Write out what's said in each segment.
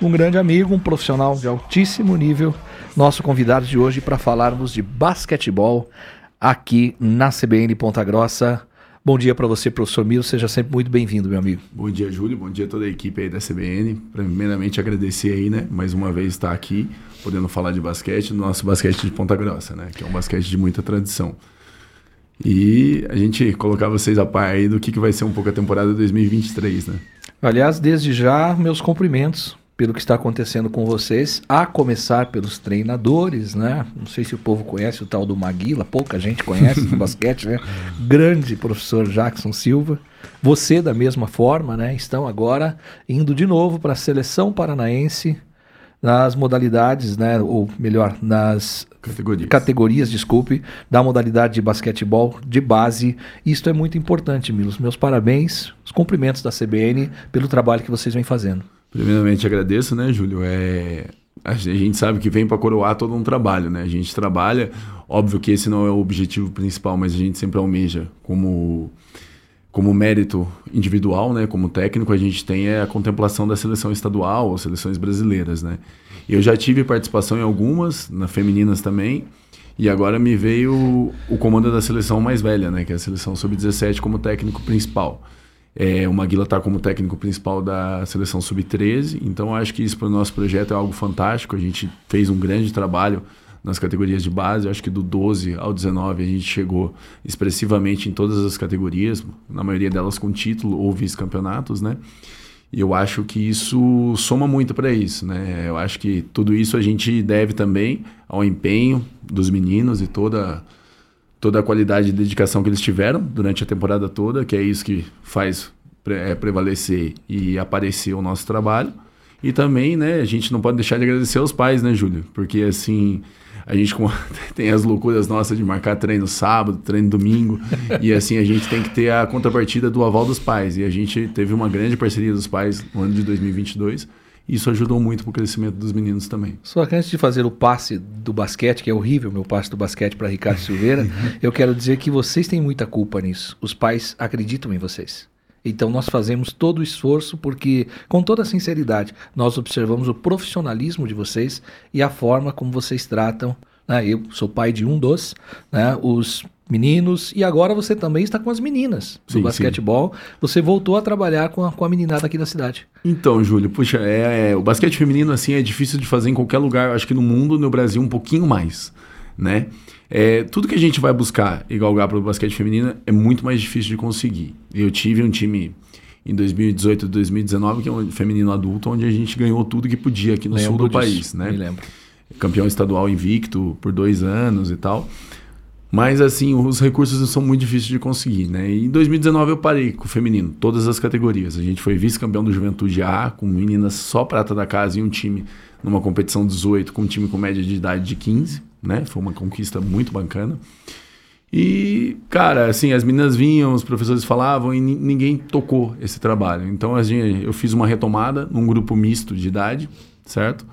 um grande amigo, um profissional de altíssimo nível, nosso convidado de hoje para falarmos de basquetebol aqui na CBN Ponta Grossa. Bom dia para você, professor Milo. Seja sempre muito bem-vindo, meu amigo. Bom dia, Júlio. Bom dia a toda a equipe aí da CBN. Primeiramente, agradecer aí, né? Mais uma vez estar aqui, podendo falar de basquete, no nosso basquete de Ponta Grossa, né? Que é um basquete de muita tradição. E a gente colocar vocês a par aí do que, que vai ser um pouco a temporada 2023, né? Aliás, desde já, meus cumprimentos pelo que está acontecendo com vocês, a começar pelos treinadores, né? Não sei se o povo conhece o tal do Maguila, pouca gente conhece no basquete, né? Grande professor Jackson Silva. Você, da mesma forma, né? Estão agora indo de novo para a seleção paranaense nas modalidades, né? Ou melhor, nas categorias. categorias, desculpe, da modalidade de basquetebol de base. Isto é muito importante, Milos. Meus parabéns, os cumprimentos da CBN pelo trabalho que vocês vêm fazendo. Primeiramente agradeço, né, Júlio? É... A gente sabe que vem para coroar todo um trabalho, né? A gente trabalha, óbvio que esse não é o objetivo principal, mas a gente sempre almeja como como mérito individual, né, como técnico, a gente tem é a contemplação da seleção estadual seleções brasileiras, né? Eu já tive participação em algumas, na femininas também, e agora me veio o comando da seleção mais velha, né, que é a seleção sub-17 como técnico principal. É, o Maguila está como técnico principal da seleção sub-13, então acho que isso para o nosso projeto é algo fantástico. A gente fez um grande trabalho nas categorias de base, acho que do 12 ao 19 a gente chegou expressivamente em todas as categorias, na maioria delas com título ou vice-campeonatos, né? E eu acho que isso soma muito para isso, né? Eu acho que tudo isso a gente deve também ao empenho dos meninos e toda toda a qualidade e dedicação que eles tiveram durante a temporada toda, que é isso que faz é, prevalecer e aparecer o nosso trabalho. E também, né, a gente não pode deixar de agradecer aos pais, né, Júlio? Porque assim, a gente tem as loucuras nossas de marcar treino sábado, treino domingo, e assim a gente tem que ter a contrapartida do aval dos pais. E a gente teve uma grande parceria dos pais no ano de 2022 isso ajudou muito para o crescimento dos meninos também. Só que antes de fazer o passe do basquete, que é horrível meu passe do basquete para Ricardo Silveira, eu quero dizer que vocês têm muita culpa nisso. Os pais acreditam em vocês. Então nós fazemos todo o esforço porque, com toda sinceridade, nós observamos o profissionalismo de vocês e a forma como vocês tratam. Né? Eu sou pai de um dos, né? os meninos, e agora você também está com as meninas do sim, basquetebol. Sim. Você voltou a trabalhar com a, com a meninada aqui da cidade. Então, Júlio, puxa, é, é, o basquete feminino assim é difícil de fazer em qualquer lugar, acho que no mundo, no Brasil, um pouquinho mais, né? É, tudo que a gente vai buscar e galgar para o basquete feminino é muito mais difícil de conseguir. Eu tive um time em 2018 e 2019, que é um feminino adulto, onde a gente ganhou tudo que podia aqui no lembro sul do disso, país, né? Me lembro. Campeão estadual invicto por dois anos e tal. Mas, assim, os recursos são muito difíceis de conseguir, né? Em 2019 eu parei com o feminino, todas as categorias. A gente foi vice-campeão do Juventude A, com meninas só prata da casa e um time numa competição 18, com um time com média de idade de 15, né? Foi uma conquista muito bacana. E, cara, assim, as meninas vinham, os professores falavam e ninguém tocou esse trabalho. Então, assim, eu fiz uma retomada num grupo misto de idade, certo?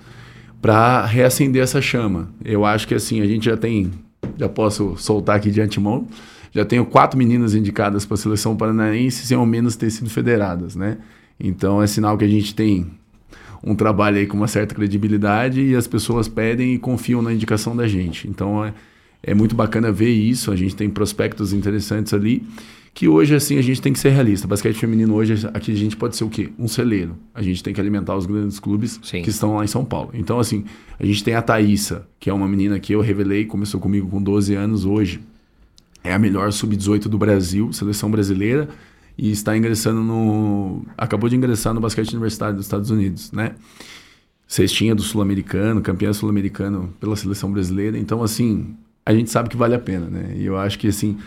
Para reacender essa chama. Eu acho que, assim, a gente já tem já posso soltar aqui de antemão. Já tenho quatro meninas indicadas para a seleção paranaense sem ao menos ter sido federadas, né? Então é sinal que a gente tem um trabalho aí com uma certa credibilidade e as pessoas pedem e confiam na indicação da gente. Então é, é muito bacana ver isso. A gente tem prospectos interessantes ali que hoje, assim, a gente tem que ser realista. Basquete feminino hoje, aqui a gente pode ser o quê? Um celeiro. A gente tem que alimentar os grandes clubes Sim. que estão lá em São Paulo. Então, assim, a gente tem a Thaísa, que é uma menina que eu revelei, começou comigo com 12 anos hoje. É a melhor sub-18 do Brasil, seleção brasileira, e está ingressando no... Acabou de ingressar no basquete universitário dos Estados Unidos, né? Cestinha do Sul-Americano, campeã sul-americano pela seleção brasileira. Então, assim, a gente sabe que vale a pena, né? E eu acho que, assim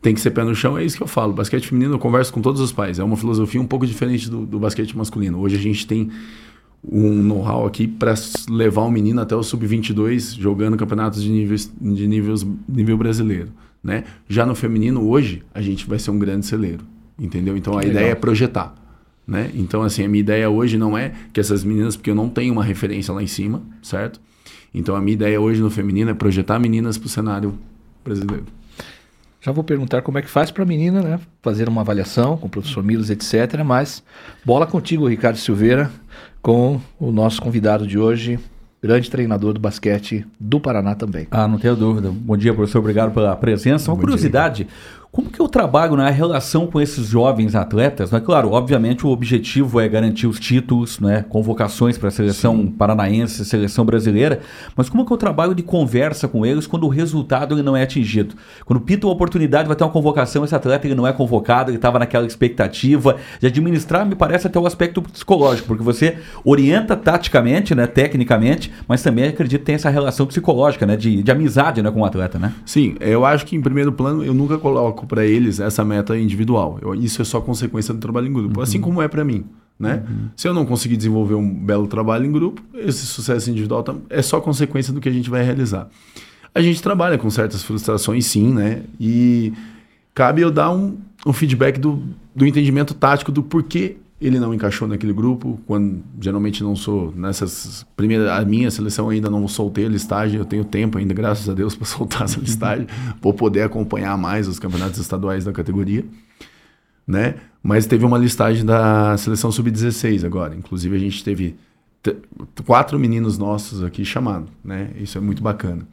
tem que ser pé no chão, é isso que eu falo. Basquete feminino eu converso com todos os pais. É uma filosofia um pouco diferente do, do basquete masculino. Hoje a gente tem um know-how aqui para levar um menino até o sub-22 jogando campeonatos de, níveis, de níveis, nível brasileiro. Né? Já no feminino, hoje, a gente vai ser um grande celeiro. Entendeu? Então que a legal. ideia é projetar. Né? Então, assim, a minha ideia hoje não é que essas meninas, porque eu não tenho uma referência lá em cima, certo? Então, a minha ideia hoje no feminino é projetar meninas para o cenário brasileiro. Já vou perguntar como é que faz para a menina, né? Fazer uma avaliação com o professor Milos, etc. Mas bola contigo, Ricardo Silveira. com o nosso convidado de hoje, grande treinador do basquete do Paraná também. Ah, não tenho dúvida. Bom dia, professor. Obrigado pela presença. Uma Bom curiosidade. Dia. Como que eu trabalho na relação com esses jovens atletas? Né? Claro, obviamente o objetivo é garantir os títulos, né? convocações para a seleção Sim. paranaense, seleção brasileira, mas como que eu trabalho de conversa com eles quando o resultado ele não é atingido? Quando pinta uma oportunidade, vai ter uma convocação, esse atleta ele não é convocado, ele estava naquela expectativa de administrar, me parece até o aspecto psicológico, porque você orienta taticamente, né? tecnicamente, mas também acredito que tem essa relação psicológica, né? de, de amizade né? com o atleta. Né? Sim, eu acho que em primeiro plano eu nunca coloco para eles essa meta individual. Eu, isso é só consequência do trabalho em grupo, assim uhum. assim como é para mim. Né? Uhum. Se eu não conseguir desenvolver um belo trabalho em grupo, esse sucesso individual é só consequência do que a gente vai realizar. A gente trabalha com certas frustrações, sim, né? E cabe eu dar um, um feedback do, do entendimento tático do porquê ele não encaixou naquele grupo, quando geralmente não sou nessas primeiras a minha seleção ainda não soltei a listagem, eu tenho tempo ainda, graças a Deus, para soltar essa listagem, vou poder acompanhar mais os campeonatos estaduais da categoria, né? Mas teve uma listagem da seleção sub-16 agora, inclusive a gente teve quatro meninos nossos aqui chamados, né? Isso é muito bacana.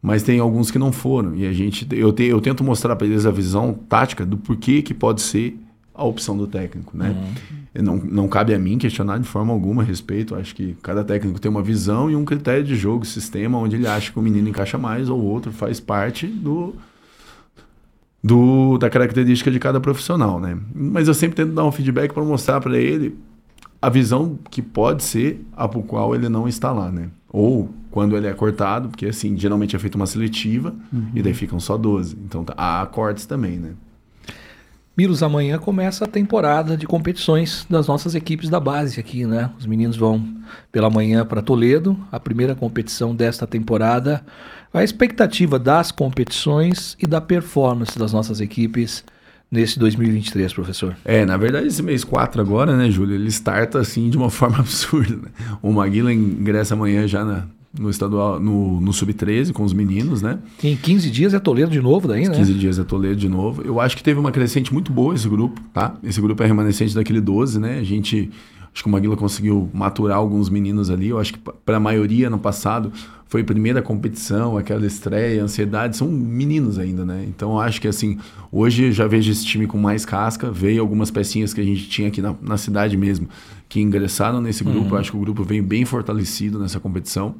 Mas tem alguns que não foram e a gente eu, te, eu tento mostrar para eles a visão tática do porquê que pode ser a opção do técnico, né? Uhum. Não, não cabe a mim questionar de forma alguma a respeito. Acho que cada técnico tem uma visão e um critério de jogo, sistema, onde ele acha que o menino encaixa mais ou o outro faz parte do, do da característica de cada profissional, né? Mas eu sempre tento dar um feedback para mostrar para ele a visão que pode ser a por qual ele não está lá, né? Ou quando ele é cortado, porque assim, geralmente é feita uma seletiva uhum. e daí ficam só 12. Então tá, há cortes também, né? Milos, amanhã começa a temporada de competições das nossas equipes da base aqui, né? Os meninos vão pela manhã para Toledo, a primeira competição desta temporada. A expectativa das competições e da performance das nossas equipes nesse 2023, professor? É, na verdade, esse mês 4 agora, né, Júlio, ele starta assim de uma forma absurda. Né? O Maguila ingressa amanhã já na, no estadual, no, no sub-13 com os meninos, né? Em 15 dias é Toledo de novo daí, né? 15 dias é Toledo de novo. Eu acho que teve uma crescente muito boa esse grupo, tá? Esse grupo é remanescente daquele 12, né? A gente acho que o Maguila conseguiu maturar alguns meninos ali. Eu acho que para a maioria no passado foi a primeira competição, aquela estreia, ansiedade, são meninos ainda, né? Então eu acho que assim, hoje já vejo esse time com mais casca, veio algumas pecinhas que a gente tinha aqui na, na cidade mesmo, que ingressaram nesse grupo. Uhum. Acho que o grupo vem bem fortalecido nessa competição.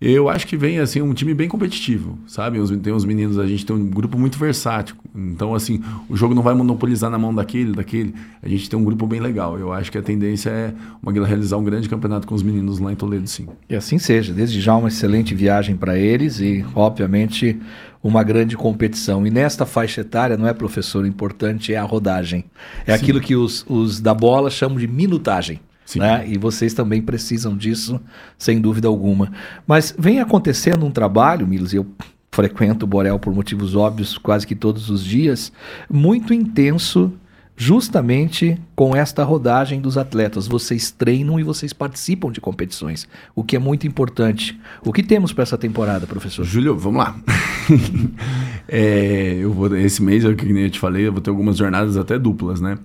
Eu acho que vem assim um time bem competitivo, sabe? Tem uns meninos, a gente tem um grupo muito versátil. Então, assim, o jogo não vai monopolizar na mão daquele, daquele. A gente tem um grupo bem legal. Eu acho que a tendência é o Maguila realizar um grande campeonato com os meninos lá em Toledo, sim. E assim seja. Desde já uma excelente viagem para eles e, obviamente, uma grande competição. E nesta faixa etária, não é, professor? O importante é a rodagem. É sim. aquilo que os, os da bola chamam de minutagem. Né? E vocês também precisam disso, sem dúvida alguma. Mas vem acontecendo um trabalho, Milos, eu frequento o Borel por motivos óbvios quase que todos os dias, muito intenso justamente com esta rodagem dos atletas. Vocês treinam e vocês participam de competições, o que é muito importante. O que temos para essa temporada, professor? Júlio, vamos lá. é, eu vou, esse mês, eu, que eu te falei, eu vou ter algumas jornadas até duplas, né?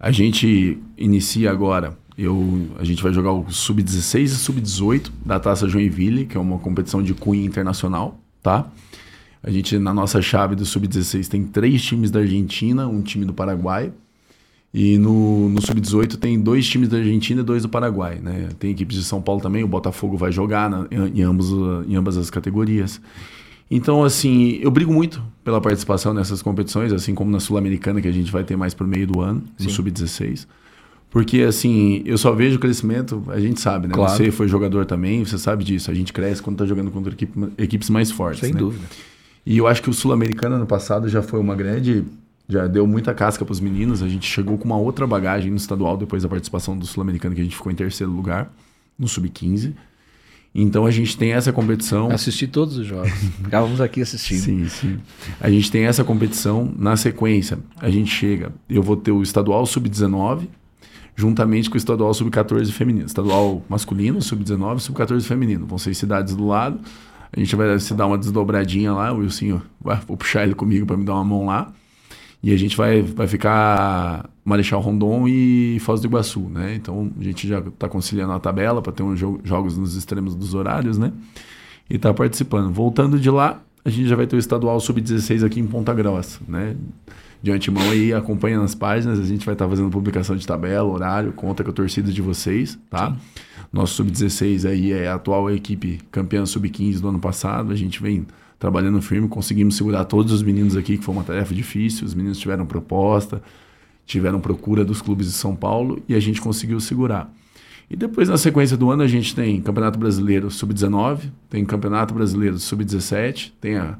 A gente inicia agora eu, a gente vai jogar o Sub-16 e Sub-18 da Taça Joinville, que é uma competição de cunho internacional, tá? A gente, na nossa chave do Sub-16, tem três times da Argentina, um time do Paraguai. E no, no Sub-18 tem dois times da Argentina e dois do Paraguai, né? Tem equipes de São Paulo também, o Botafogo vai jogar na, em, ambos, em ambas as categorias. Então, assim, eu brigo muito pela participação nessas competições, assim como na Sul-Americana, que a gente vai ter mais por meio do ano, no Sub-16. Porque, assim, eu só vejo crescimento, a gente sabe, né? Claro. Você foi jogador também, você sabe disso. A gente cresce quando está jogando contra equipe, equipes mais fortes. Sem né? dúvida. E eu acho que o Sul-Americano ano passado já foi uma grande. Já deu muita casca para os meninos. A gente chegou com uma outra bagagem no estadual depois da participação do Sul-Americano, que a gente ficou em terceiro lugar, no Sub-15. Então a gente tem essa competição. Assisti todos os jogos. Ficávamos aqui assistindo. Sim, sim. A gente tem essa competição. Na sequência, a gente chega. Eu vou ter o estadual sub-19, juntamente com o estadual sub-14 feminino. Estadual masculino, sub-19, sub-14 feminino. Vão ser cidades do lado. A gente vai se dar uma desdobradinha lá, o Wilson, vou puxar ele comigo para me dar uma mão lá. E a gente vai, vai ficar Marechal Rondon e Foz do Iguaçu, né? Então a gente já está conciliando a tabela para ter uns jo jogos nos extremos dos horários, né? E está participando. Voltando de lá, a gente já vai ter o estadual sub-16 aqui em Ponta Grossa, né? De antemão aí, acompanha nas páginas, a gente vai estar tá fazendo publicação de tabela, horário, conta com a torcida de vocês, tá? Sim. Nosso sub-16 aí é a atual equipe campeã sub-15 do ano passado, a gente vem trabalhando firme, conseguimos segurar todos os meninos aqui, que foi uma tarefa difícil, os meninos tiveram proposta, tiveram procura dos clubes de São Paulo e a gente conseguiu segurar. E depois, na sequência do ano, a gente tem Campeonato Brasileiro Sub-19, tem Campeonato Brasileiro Sub-17, tem a,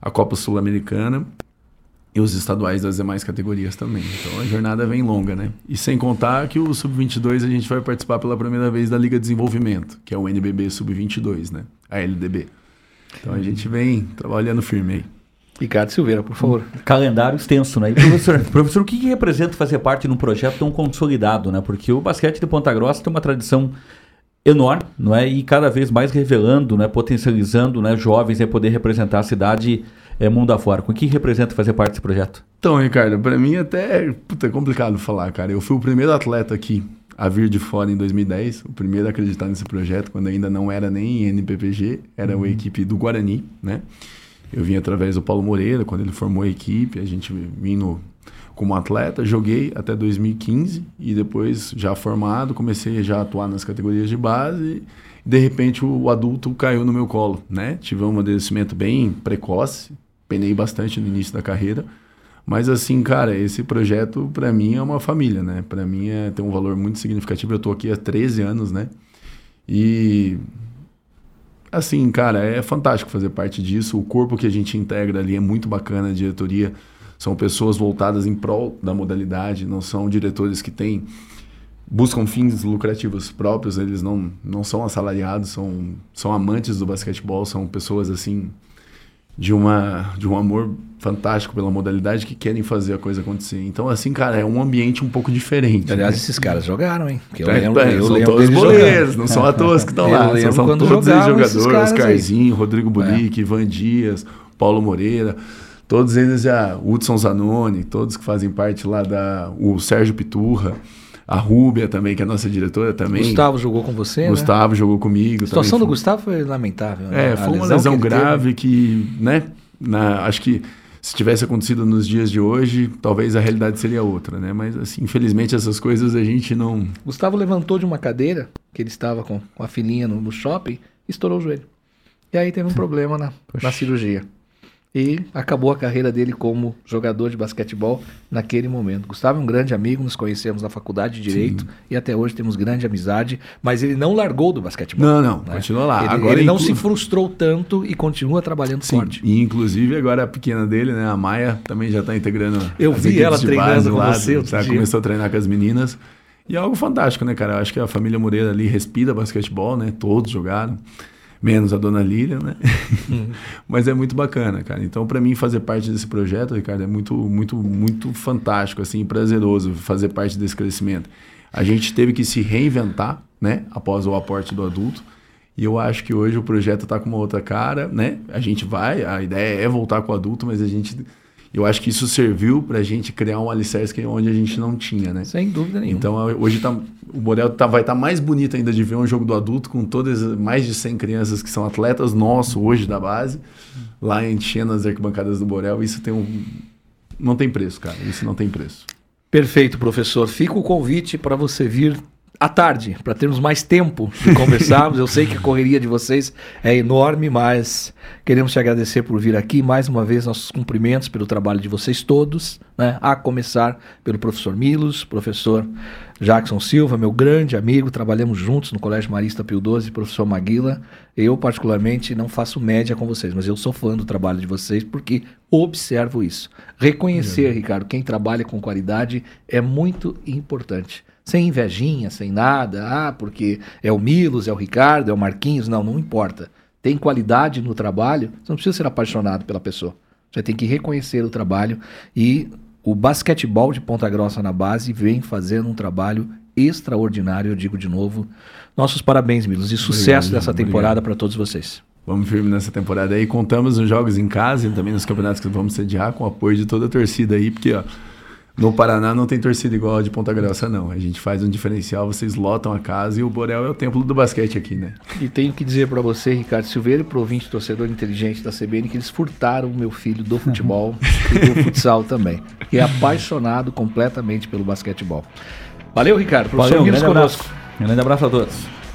a Copa Sul-Americana e os estaduais das demais categorias também. Então a jornada vem longa, né? E sem contar que o Sub-22 a gente vai participar pela primeira vez da Liga de Desenvolvimento, que é o NBB Sub-22, né? A LDB. Então a gente vem trabalhando firme aí. Ricardo Silveira, por favor. Calendário extenso, né? E professor, professor, o que, que representa fazer parte de um projeto tão consolidado, né? Porque o basquete de Ponta Grossa tem uma tradição enorme, não é? E cada vez mais revelando, né? Potencializando, né? Jovens a poder representar a cidade é, mundo afora. O que representa fazer parte desse projeto? Então, Ricardo, para mim até puta, é complicado falar, cara. Eu fui o primeiro atleta aqui a vir de fora em 2010, o primeiro a acreditar nesse projeto, quando ainda não era nem NPPG, era uhum. a equipe do Guarani, né? Eu vim através do Paulo Moreira, quando ele formou a equipe, a gente vindo como atleta, joguei até 2015 e depois, já formado, comecei já a atuar nas categorias de base. E de repente, o adulto caiu no meu colo, né? Tive um amadurecimento bem precoce, penei bastante no início da carreira. Mas assim, cara, esse projeto para mim é uma família, né? Para mim é, tem um valor muito significativo. Eu tô aqui há 13 anos, né? E assim, cara, é fantástico fazer parte disso. O corpo que a gente integra ali é muito bacana, a diretoria são pessoas voltadas em prol da modalidade, não são diretores que têm buscam fins lucrativos próprios, eles não, não são assalariados, são, são amantes do basquetebol, são pessoas assim de uma de um amor fantástico pela modalidade que querem fazer a coisa acontecer. Então, assim, cara, é um ambiente um pouco diferente. Aliás, né? esses caras jogaram, hein? Porque eu é, lembro, é, eu são lembro todos boleiros, não são à toa que estão lá. São, são todos eles jogadores, Oscarzinho, Rodrigo Buric, é. Ivan Dias, Paulo Moreira. Todos eles já, Hudson Zanoni, todos que fazem parte lá da... O Sérgio Piturra. A Rúbia também, que é a nossa diretora também. Gustavo jogou com você, né? Gustavo né? jogou comigo. A situação do Gustavo foi lamentável. Né? É, foi uma lesão, lesão que grave que, né? Na, acho que se tivesse acontecido nos dias de hoje, talvez a realidade seria outra, né? Mas, assim, infelizmente essas coisas a gente não... Gustavo levantou de uma cadeira, que ele estava com, com a filhinha no, no shopping, e estourou o joelho. E aí teve um problema na, na cirurgia e acabou a carreira dele como jogador de basquetebol naquele momento. Gustavo é um grande amigo, nos conhecemos na faculdade de Direito Sim. e até hoje temos grande amizade, mas ele não largou do basquetebol. Não, não, né? continua lá. Ele, agora ele não se frustrou tanto e continua trabalhando Sim. forte. E inclusive agora a pequena dele, né, a Maia, também já está integrando Eu vi ela treinando com lá, você. Já começou a treinar com as meninas. E é algo fantástico, né, cara? Eu acho que a família Moreira ali respira basquetebol, né? Todos jogaram menos a dona Lília, né? Uhum. Mas é muito bacana, cara. Então, para mim fazer parte desse projeto, Ricardo, é muito, muito, muito fantástico, assim, prazeroso fazer parte desse crescimento. A gente teve que se reinventar, né? Após o aporte do adulto. E eu acho que hoje o projeto está com uma outra cara, né? A gente vai, a ideia é voltar com o adulto, mas a gente eu acho que isso serviu para a gente criar um alicerce onde a gente não tinha, né? Sem dúvida nenhuma. Então hoje tá, o Borel tá, vai estar tá mais bonito ainda de ver um jogo do adulto com todas mais de 100 crianças que são atletas nossos hoje da base, lá enchendo as arquibancadas do Borel. Isso tem um. Não tem preço, cara. Isso não tem preço. Perfeito, professor. Fica o convite para você vir à tarde, para termos mais tempo de conversarmos. Eu sei que a correria de vocês é enorme, mas queremos te agradecer por vir aqui. Mais uma vez, nossos cumprimentos pelo trabalho de vocês todos, né? a começar pelo professor Milos, professor Jackson Silva, meu grande amigo, trabalhamos juntos no Colégio Marista Pio XII, professor Maguila. Eu, particularmente, não faço média com vocês, mas eu sou fã do trabalho de vocês porque observo isso. Reconhecer, Ricardo, quem trabalha com qualidade é muito importante sem invejinha, sem nada, ah, porque é o Milos, é o Ricardo, é o Marquinhos, não, não importa. Tem qualidade no trabalho, você não precisa ser apaixonado pela pessoa. Você tem que reconhecer o trabalho e o basquetebol de Ponta Grossa na base vem fazendo um trabalho extraordinário, eu digo de novo. Nossos parabéns, Milos, e sucesso obrigado, dessa temporada para todos vocês. Vamos firme nessa temporada aí. Contamos nos jogos em casa e também nos campeonatos que vamos sediar com o apoio de toda a torcida aí, porque ó, no Paraná não tem torcida igual a de Ponta Grossa, não. A gente faz um diferencial, vocês lotam a casa e o Borel é o templo do basquete aqui, né? E tenho que dizer para você, Ricardo Silveira, pro ouvinte torcedor inteligente da CBN, que eles furtaram o meu filho do futebol e do futsal também. Que é apaixonado completamente pelo basquetebol. Valeu, Ricardo. Professor Valeu, um grande abraço. Um grande abraço a todos.